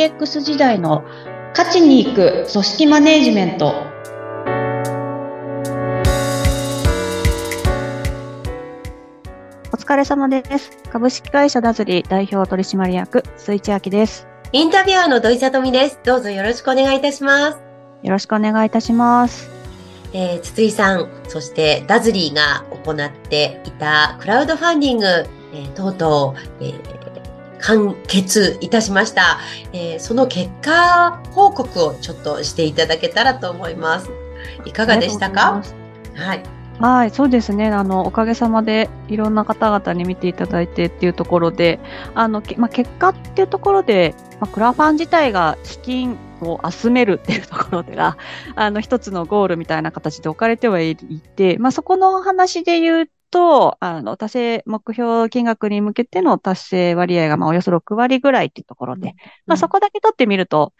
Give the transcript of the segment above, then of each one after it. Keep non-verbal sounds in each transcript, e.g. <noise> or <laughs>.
DX 時代の勝ちに行く組織マネジメント。お疲れ様です。株式会社ダズリ代表取締役、水地明です。インタビュアーの土井さとみです。どうぞよろしくお願いいたします。よろしくお願いいたします。えー、筒井さん、そしてダズリーが行っていたクラウドファンディング、えー、とうとう、えー完結いたしました。えー、その結果報告をちょっとしていただけたらと思います。いかがでしたか？はい。はい、そうですね。あの、おかげさまでいろんな方々に見ていただいてっていうところで、あの、まあ、結果っていうところで、まあ、クラファン自体が資金を集めるっていうところでが、あの、一つのゴールみたいな形で置かれてはいて、まあ、そこの話で言うと、あの、達成目標金額に向けての達成割合が、まあ、およそ6割ぐらいっていうところで、うん、まあ、そこだけ取ってみると、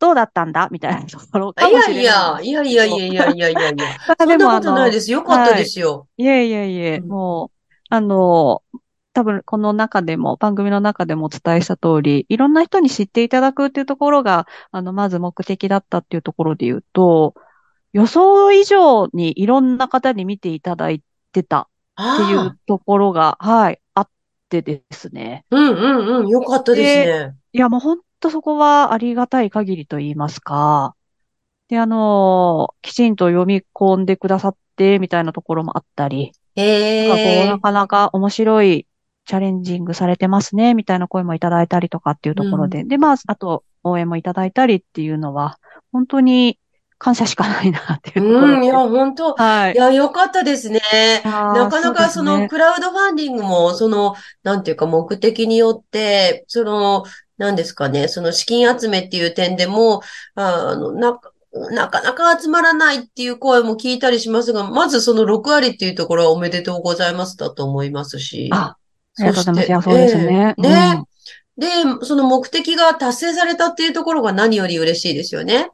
どうだったんだみたいなところかもしれない。いやいや、いやいやいやいやいやいや。<laughs> そんなことないです。よかったですよ。はい、いやいやいや、うん、もう、あの、多分この中でも、番組の中でもお伝えした通り、いろんな人に知っていただくっていうところが、あの、まず目的だったっていうところで言うと、予想以上にいろんな方に見ていただいてたっていうところが、はい、あってですね。うんうんうん、よかったですね。いや、もう本当そこはありがたい限りと言いますか。で、あのきちんと読み込んでくださって、みたいなところもあったり。ええー、なかなか面白いチャレンジングされてますね、みたいな声もいただいたりとかっていうところで。うん、で、まあ、あと、応援もいただいたりっていうのは、本当に感謝しかないなっていううん、いや、本当、はい。いや、よかったですね。なかなかその、クラウドファンディングも、その、なんていうか目的によって、その、なんですかね、その資金集めっていう点でも、あの、な、なかなか集まらないっていう声も聞いたりしますが、まずその6割っていうところはおめでとうございますだと思いますし。あ、ありがとうございます。いや、そうですね。えー、ね、うん、で、その目的が達成されたっていうところが何より嬉しいですよね。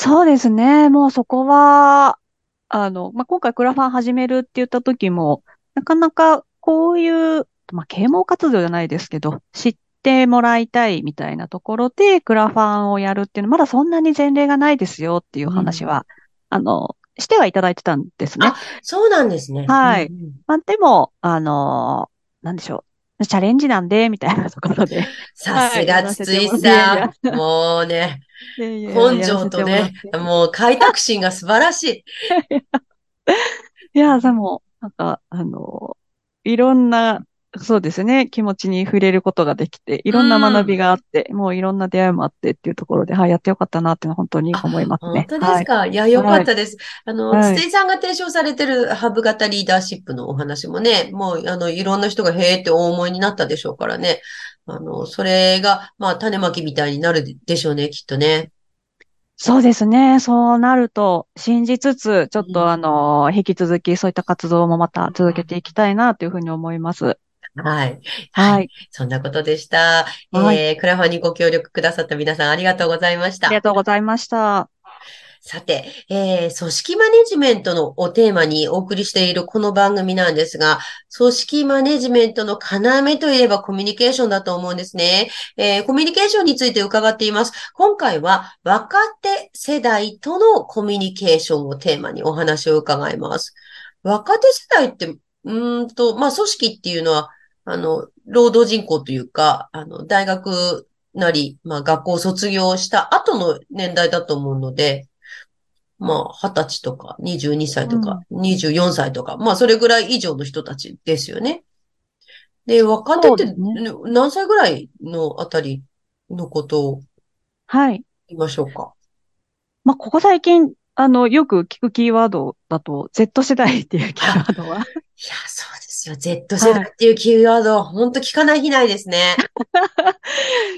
そうですね。もうそこは、あの、まあ、今回クラファン始めるって言った時も、なかなかこういう、まあ、啓蒙活動じゃないですけど、知ってもらいたいみたいなところでクラファンをやるっていうのは、まだそんなに前例がないですよっていう話は、うん、あの、してはいただいてたんですね。あ、そうなんですね。はい。うんうん、まあ、でも、あの、なんでしょう。チャレンジなんで、みたいなところで。<laughs> さすが筒井さん。もうね、根性とね、もう開拓心が素晴らしい。<laughs> いや、でも、なんか、あの、いろんなそうですね。気持ちに触れることができて、いろんな学びがあって、うん、もういろんな出会いもあってっていうところで、はい、やってよかったなっていうのは本当に思いますね。本当ですか、はい、いや、よかったです。はい、あの、はい、筒井さんが提唱されてるハブ型リーダーシップのお話もね、もう、あの、いろんな人がへーって大思いになったでしょうからね。あの、それが、まあ、種まきみたいになるでしょうね、きっとね。そうですね。そうなると信じつつ、ちょっとあの、引き続きそういった活動もまた続けていきたいなというふうに思います。はい。はい。そんなことでした。はい、えー、クラファンにご協力くださった皆さんありがとうございました。ありがとうございました。さて、えー、組織マネジメントのおテーマにお送りしているこの番組なんですが、組織マネジメントの要といえばコミュニケーションだと思うんですね。えー、コミュニケーションについて伺っています。今回は若手世代とのコミュニケーションをテーマにお話を伺います。若手世代って、うんと、まあ、組織っていうのはあの、労働人口というか、あの、大学なり、まあ学校を卒業した後の年代だと思うので、まあ、20歳とか、22歳とか、うん、24歳とか、まあ、それぐらい以上の人たちですよね。で、若手って何歳ぐらいのあたりのことを、はい。言いましょうか？まあ、ここ最近、あの、よく聞くキーワードだと、Z 世代っていうキーワードは。<laughs> いや、そうですよ。Z 世代っていうキーワード、はい、本当聞かない日ないですね。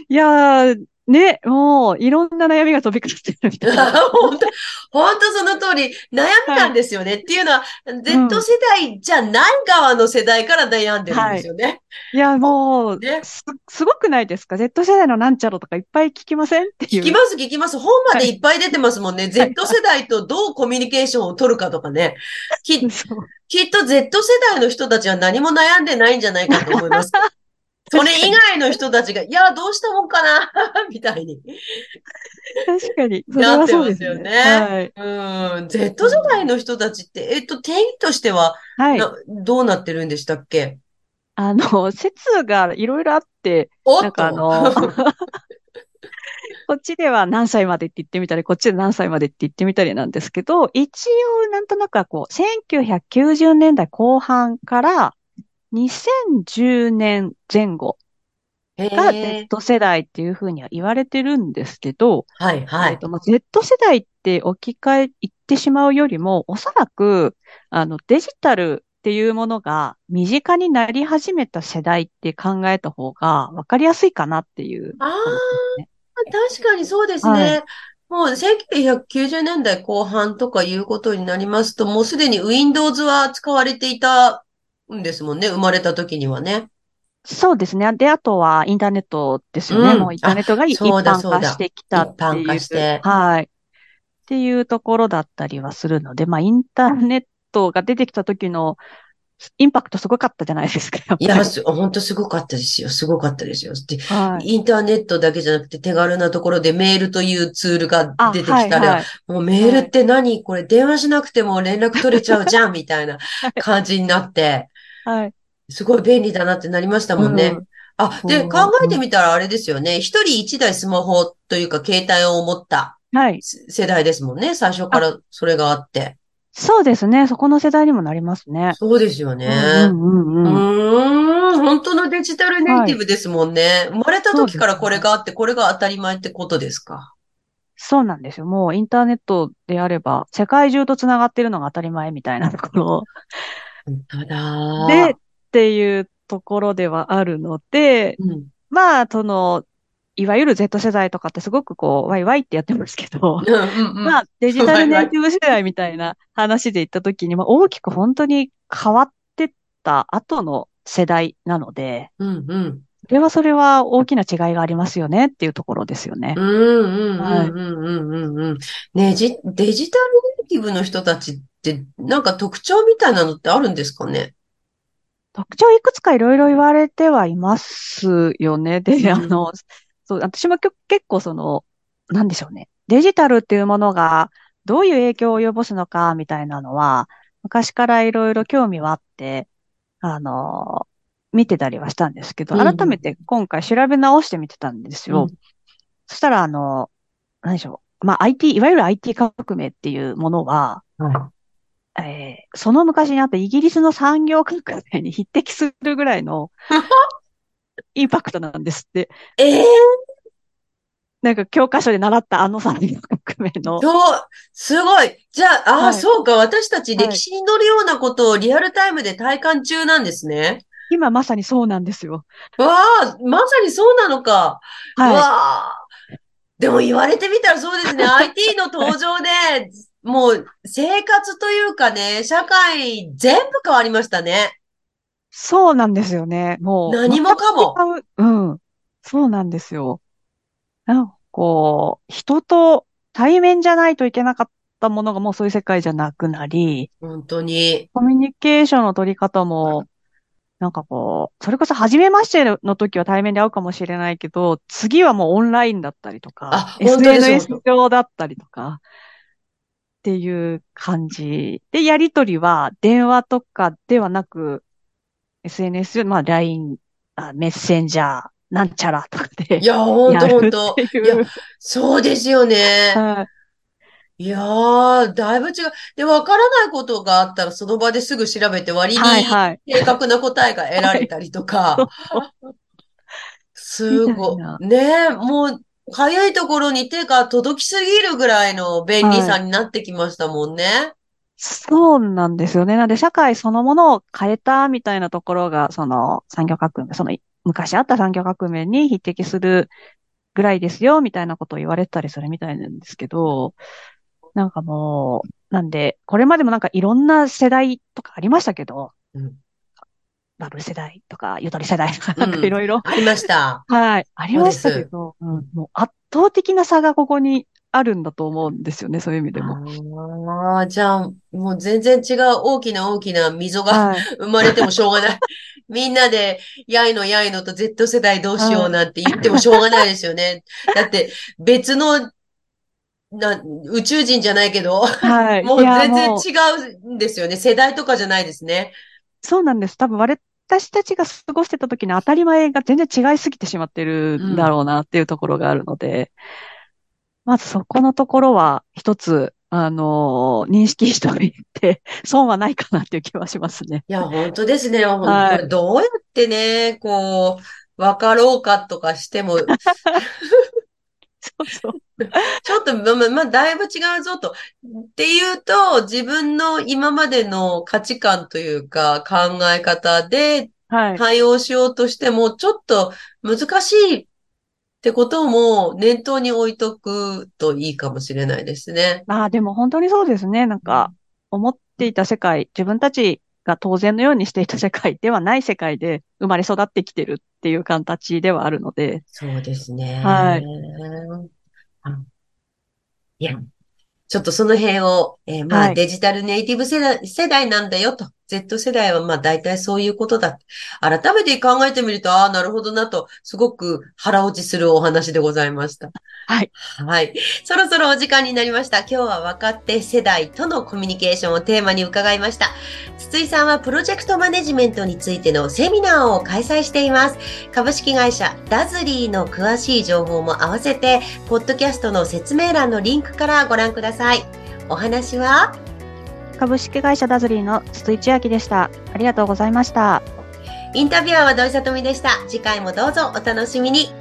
いやー、ね、もう、いろんな悩みが飛び交ってるみたいな。<laughs> 本当、本当その通り、悩みなんですよね。はい、っていうのは、Z 世代じゃない側の世代から悩んでるんですよね。はい、いや、もう、ね、す、すごくないですか ?Z 世代のなんちゃらとかいっぱい聞きませんって。聞きます、聞きます。本までいっぱい出てますもんね。はい、Z 世代とどうコミュニケーションを取るかとかね。き <laughs> きっと Z 世代の人たちは何も悩んでないんじゃないかと思います。それ以外の人たちが、いや、どうしたもんかな <laughs> みたいに確かに。<laughs> それはそうですよね。はい。うん。Z 世代の人たちって、えっと、定義としては、はい。どうなってるんでしたっけ？あの、説がいろいろあって、なんかあの、<laughs> こっちでは何歳までって言ってみたり、こっちで何歳までって言ってみたりなんですけど、一応なんとなくはこう、1990年代後半から2010年前後が Z 世代っていうふうには言われてるんですけど、はいはい。えっと、まあ、Z 世代って置き換え、言ってしまうよりも、おそらく、あの、デジタルっていうものが身近になり始めた世代って考えた方が分かりやすいかなっていう、ね、ああ、確かにそうですね。はいもう1990年代後半とかいうことになりますと、もうすでに Windows は使われていたんですもんね。生まれた時にはね。そうですね。で、あとはインターネットですよね。うん、もうインターネットが一般化してきたっていう。一般化して。はい。っていうところだったりはするので、まあ、インターネットが出てきた時のインパクトすごかったじゃないですか。いや、本当すごかったですよ。すごかったですよ。で、はい、インターネットだけじゃなくて手軽なところでメールというツールが出てきたら、はいはい、もうメールって何、はい、これ電話しなくても連絡取れちゃうじゃんみたいな感じになって、はい。すごい便利だなってなりましたもんね。うん、あ、で、考えてみたらあれですよね。一人一台スマホというか携帯を持った世代ですもんね。最初からそれがあって。そうですね。そこの世代にもなりますね。そうですよね。うんうんうん、うん本当のデジタルネイティブですもんね。はい、生まれた時からこれがあって、これが当たり前ってことですか？そうなんですよ。もうインターネットであれば、世界中と繋がってるのが当たり前みたいなところ。本当だ。で、っていうところではあるので、うん、まあ、その、いわゆる Z 世代とかってすごくこう、ワイワイってやってますけど、まあ、デジタルネイティブ世代みたいな話で言った時に、まあ、大きく本当に変わってった後の世代なので、うんうん、それはそれは大きな違いがありますよねっていうところですよね。うんうんうんうんうんうん。ねじ、デジタルティブの人たちってなんか特徴みたいなのってあるんですかね？特徴いくつかいろいろ言われてはいますよね。で、うん、あの、そう、私も結構その、なんでしょうね。デジタルっていうものがどういう影響を及ぼすのかみたいなのは、昔からいろいろ興味はあって、あの、見てたりはしたんですけど、改めて今回調べ直してみてたんですよ。うん、そしたら、あの、何でしょう。まあ、IT、いわゆる IT 革命っていうものは、はい、えー、その昔にあったイギリスの産業革命に匹敵するぐらいの <laughs> インパクトなんですって。ええー、なんか教科書で習ったあの産業革命の。そう、すごい。じゃあ、ああ、はい、そうか。私たち歴史に載るようなことをリアルタイムで体感中なんですね。今まさにそうなんですよ。わあ、まさにそうなのか。はい、わあ。でも言われてみたらそうですね。<laughs> IT の登場で、もう生活というかね、社会全部変わりましたね。そうなんですよね。もう。何もかも。うん。そうなんですよ。なんかこう、人と対面じゃないといけなかったものがもうそういう世界じゃなくなり、本当に。コミュニケーションの取り方も、なんかこう、それこそ初めましての時は対面で会うかもしれないけど、次はもうオンラインだったりとか、SNS 上だったりとか、っていう感じ。で、やりとりは電話とかではなく、SNS、まあ LINE、あメッセンジャー、なんちゃらとかで。いや、ほんとほんと。いや、そうですよね。はい。いやー、だいぶ違う。で、わからないことがあったら、その場ですぐ調べて割に正確な答えが得られたりとか。<laughs> すごい。ねもう、早いところに手が届きすぎるぐらいの便利さになってきましたもんね。はいそうなんですよね。なので、社会そのものを変えたみたいなところが、その産業革命、その昔あった産業革命に匹敵するぐらいですよ、みたいなことを言われたりするみたいなんですけど、なんかもう、なんで、これまでもなんかいろんな世代とかありましたけど、うん、バブル世代とか、ゆとり世代とか、なんかいろいろ。ありました。はい。ありましたけど、うん、もう圧倒的な差がここにあるんだと思うんですよね、そういう意味でも。ああ、じゃあ、もう全然違う大きな大きな溝が、はい、生まれてもしょうがない。<laughs> みんなで、やいのやいのと Z 世代どうしようなんて言ってもしょうがないですよね。だって、別の、な、宇宙人じゃないけど、はい。もう全然違うんですよね。世代とかじゃないですね。そうなんです。多分、私たちが過ごしてた時の当たり前が全然違いすぎてしまってるんだろうなっていうところがあるので、まずそこのところは一つ、あのー、認識しておいて、損はないかなっていう気はしますね。いや、本当ですね。はい、どうやってね、こう、分かろうかとかしても、そうそう。<laughs> ちょっと、ま、まあ、だいぶ違うぞと。っていうと、自分の今までの価値観というか考え方で対応しようとしても、ちょっと難しいってことも念頭に置いとくといいかもしれないですね。まあでも本当にそうですね。なんか、思っていた世界、自分たちが当然のようにしていた世界ではない世界で生まれ育ってきてるっていう形ではあるので。そうですね。はい。いや、ちょっとその辺を、えー、まあ、デジタルネイティブ世代世代なんだよと。Z 世代はまあ大体そういうことだ。改めて考えてみると、ああ、なるほどなと、すごく腹落ちするお話でございました。はい。はい。そろそろお時間になりました。今日は若手世代とのコミュニケーションをテーマに伺いました。筒井さんはプロジェクトマネジメントについてのセミナーを開催しています。株式会社ダズリーの詳しい情報も合わせて、ポッドキャストの説明欄のリンクからご覧ください。お話は？株式会社ダズリーの筒井千秋でした。ありがとうございました。インタビュアーは土井さとみでした。次回もどうぞお楽しみに。